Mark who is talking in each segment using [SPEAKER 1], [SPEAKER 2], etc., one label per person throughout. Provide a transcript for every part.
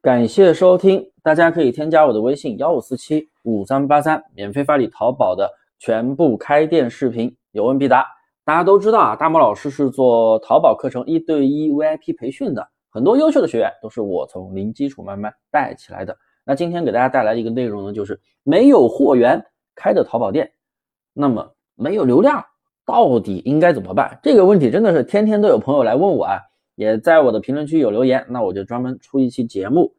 [SPEAKER 1] 感谢收听，大家可以添加我的微信幺五四七五三八三，免费发你淘宝的全部开店视频，有问必答。大家都知道啊，大毛老师是做淘宝课程一对一 VIP 培训的，很多优秀的学员都是我从零基础慢慢带起来的。那今天给大家带来一个内容呢，就是没有货源开的淘宝店，那么没有流量，到底应该怎么办？这个问题真的是天天都有朋友来问我啊，也在我的评论区有留言，那我就专门出一期节目。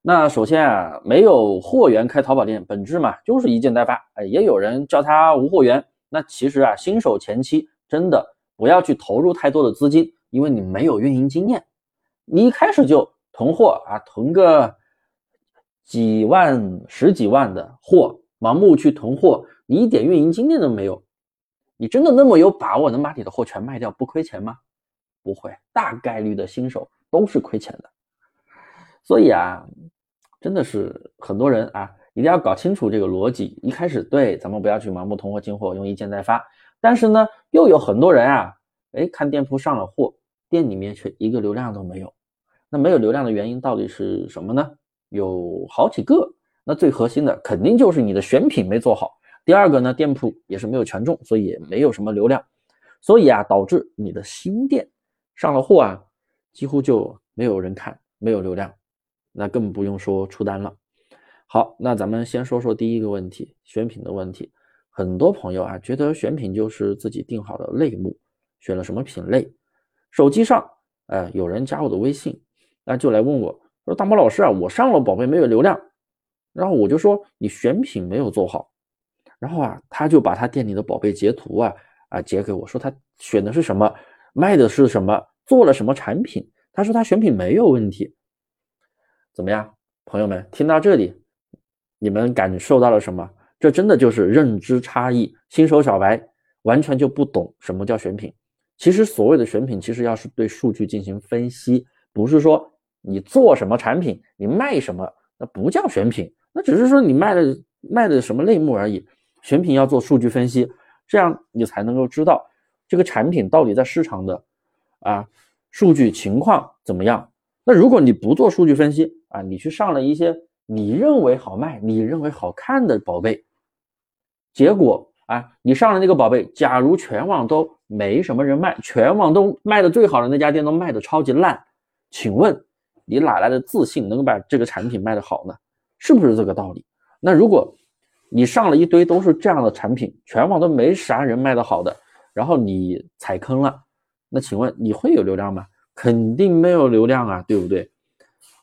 [SPEAKER 1] 那首先啊，没有货源开淘宝店，本质嘛就是一件代发，哎，也有人叫它无货源。那其实啊，新手前期真的不要去投入太多的资金，因为你没有运营经验，你一开始就囤货啊，囤个。几万、十几万的货，盲目去囤货，你一点运营经验都没有，你真的那么有把握能把你的货全卖掉不亏钱吗？不会，大概率的新手都是亏钱的。所以啊，真的是很多人啊，一定要搞清楚这个逻辑。一开始对，咱们不要去盲目囤货进货，用一件代发。但是呢，又有很多人啊，哎，看店铺上了货，店里面却一个流量都没有。那没有流量的原因到底是什么呢？有好几个，那最核心的肯定就是你的选品没做好。第二个呢，店铺也是没有权重，所以也没有什么流量，所以啊，导致你的新店上了货啊，几乎就没有人看，没有流量，那更不用说出单了。好，那咱们先说说第一个问题，选品的问题。很多朋友啊，觉得选品就是自己定好的类目，选了什么品类，手机上，呃，有人加我的微信，那就来问我。说大毛老师啊，我上了宝贝没有流量，然后我就说你选品没有做好，然后啊，他就把他店里的宝贝截图啊啊截给我说他选的是什么，卖的是什么，做了什么产品，他说他选品没有问题，怎么样，朋友们听到这里，你们感受到了什么？这真的就是认知差异，新手小白完全就不懂什么叫选品。其实所谓的选品，其实要是对数据进行分析，不是说。你做什么产品，你卖什么，那不叫选品，那只是说你卖的卖的什么类目而已。选品要做数据分析，这样你才能够知道这个产品到底在市场的啊数据情况怎么样。那如果你不做数据分析啊，你去上了一些你认为好卖、你认为好看的宝贝，结果啊，你上了那个宝贝，假如全网都没什么人卖，全网都卖的最好的那家店都卖的超级烂，请问？你哪来的自信能够把这个产品卖得好呢？是不是这个道理？那如果你上了一堆都是这样的产品，全网都没啥人卖得好的，然后你踩坑了，那请问你会有流量吗？肯定没有流量啊，对不对？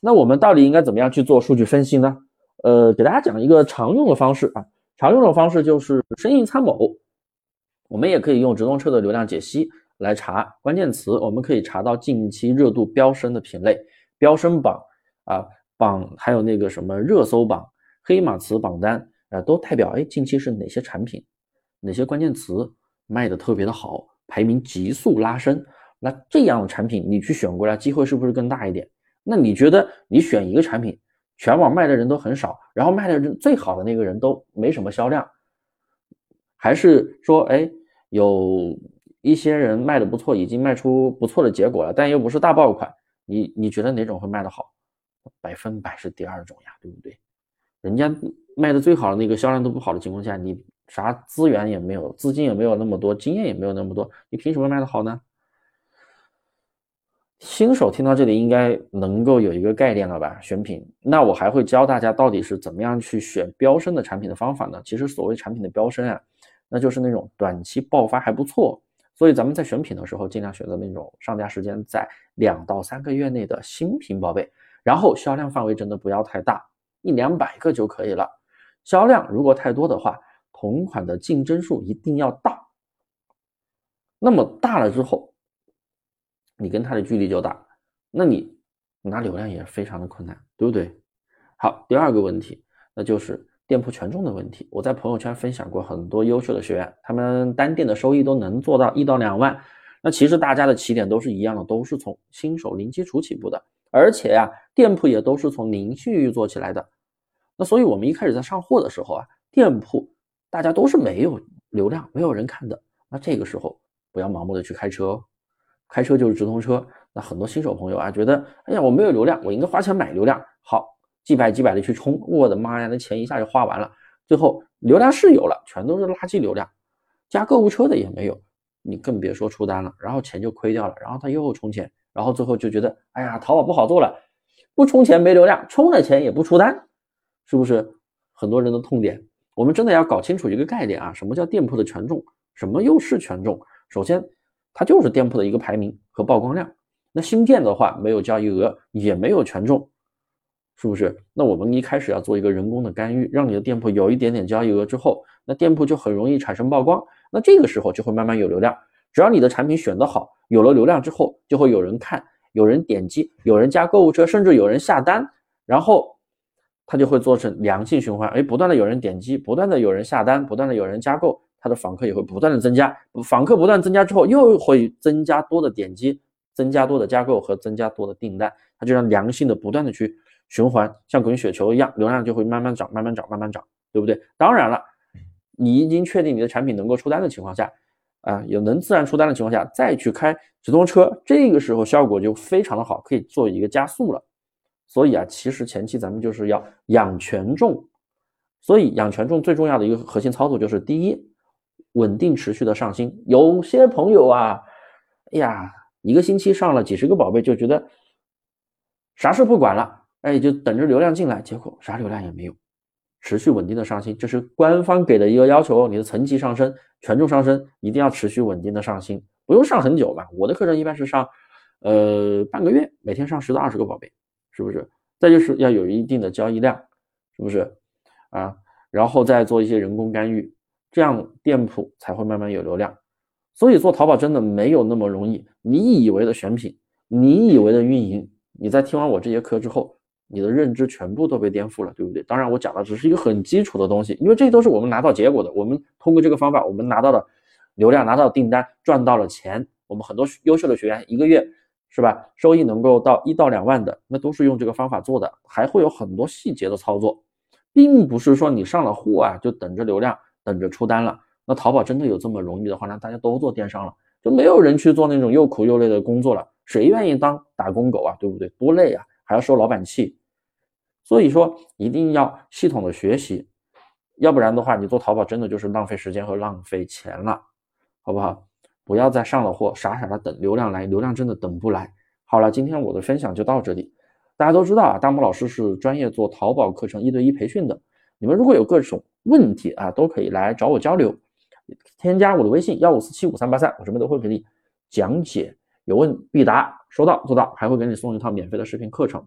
[SPEAKER 1] 那我们到底应该怎么样去做数据分析呢？呃，给大家讲一个常用的方式啊，常用的方式就是生意参谋，我们也可以用直通车的流量解析来查关键词，我们可以查到近期热度飙升的品类。飙升榜啊，榜还有那个什么热搜榜、黑马词榜单啊，都代表哎，近期是哪些产品、哪些关键词卖的特别的好，排名急速拉升。那这样的产品你去选过来，机会是不是更大一点？那你觉得你选一个产品，全网卖的人都很少，然后卖的人最好的那个人都没什么销量，还是说哎，有一些人卖的不错，已经卖出不错的结果了，但又不是大爆款？你你觉得哪种会卖得好？百分百是第二种呀，对不对？人家卖的最好的那个销量都不好的情况下，你啥资源也没有，资金也没有那么多，经验也没有那么多，你凭什么卖得好呢？新手听到这里应该能够有一个概念了吧？选品，那我还会教大家到底是怎么样去选飙升的产品的方法呢？其实所谓产品的飙升啊，那就是那种短期爆发还不错。所以咱们在选品的时候，尽量选择那种上架时间在两到三个月内的新品宝贝，然后销量范围真的不要太大，一两百个就可以了。销量如果太多的话，同款的竞争数一定要大。那么大了之后，你跟它的距离就大，那你拿流量也非常的困难，对不对？好，第二个问题，那就是。店铺权重的问题，我在朋友圈分享过很多优秀的学员，他们单店的收益都能做到一到两万。那其实大家的起点都是一样的，都是从新手零基础起步的，而且呀，店铺也都是从零信誉做起来的。那所以我们一开始在上货的时候啊，店铺大家都是没有流量，没有人看的。那这个时候不要盲目的去开车哦，开车就是直通车，那很多新手朋友啊，觉得，哎呀，我没有流量，我应该花钱买流量。好，几百几百的去充，我的妈呀，那钱一下就花完了。最后流量是有了，全都是垃圾流量，加购物车的也没有，你更别说出单了，然后钱就亏掉了，然后他又充钱，然后最后就觉得，哎呀，淘宝不好做了，不充钱没流量，充了钱也不出单，是不是很多人的痛点？我们真的要搞清楚一个概念啊，什么叫店铺的权重？什么又是权重？首先，它就是店铺的一个排名和曝光量。那新店的话，没有交易额，也没有权重，是不是？那我们一开始要做一个人工的干预，让你的店铺有一点点交易额之后，那店铺就很容易产生曝光。那这个时候就会慢慢有流量。只要你的产品选得好，有了流量之后，就会有人看，有人点击，有人加购物车，甚至有人下单，然后它就会做成良性循环。哎，不断的有人点击，不断的有人下单，不断的有人加购，它的访客也会不断的增加。访客不断增加之后，又会增加多的点击。增加多的加购和增加多的订单，它就让良性的不断的去循环，像滚雪球一样，流量就会慢慢涨，慢慢涨，慢慢涨，对不对？当然了，你已经确定你的产品能够出单的情况下，啊，有能自然出单的情况下，再去开直通车，这个时候效果就非常的好，可以做一个加速了。所以啊，其实前期咱们就是要养权重，所以养权重最重要的一个核心操作就是第一，稳定持续的上新。有些朋友啊，哎呀。一个星期上了几十个宝贝，就觉得啥事不管了，哎，就等着流量进来，结果啥流量也没有，持续稳定的上新，这是官方给的一个要求。你的层级上升，权重上升，一定要持续稳定的上新，不用上很久吧？我的课程一般是上，呃，半个月，每天上十到二十个宝贝，是不是？再就是要有一定的交易量，是不是？啊，然后再做一些人工干预，这样店铺才会慢慢有流量。所以做淘宝真的没有那么容易。你以为的选品，你以为的运营，你在听完我这节课之后，你的认知全部都被颠覆了，对不对？当然，我讲的只是一个很基础的东西，因为这都是我们拿到结果的。我们通过这个方法，我们拿到了流量，拿到订单，赚到了钱。我们很多优秀的学员一个月是吧，收益能够到一到两万的，那都是用这个方法做的。还会有很多细节的操作，并不是说你上了货啊，就等着流量，等着出单了。那淘宝真的有这么容易的话，那大家都做电商了，就没有人去做那种又苦又累的工作了。谁愿意当打工狗啊？对不对？多累啊，还要受老板气。所以说，一定要系统的学习，要不然的话，你做淘宝真的就是浪费时间和浪费钱了，好不好？不要再上了货，傻傻的等流量来，流量真的等不来。好了，今天我的分享就到这里。大家都知道啊，大木老师是专业做淘宝课程一对一培训的，你们如果有各种问题啊，都可以来找我交流。添加我的微信幺五四七五三八三，我这边都会给你讲解，有问必答，说到做到，还会给你送一套免费的视频课程。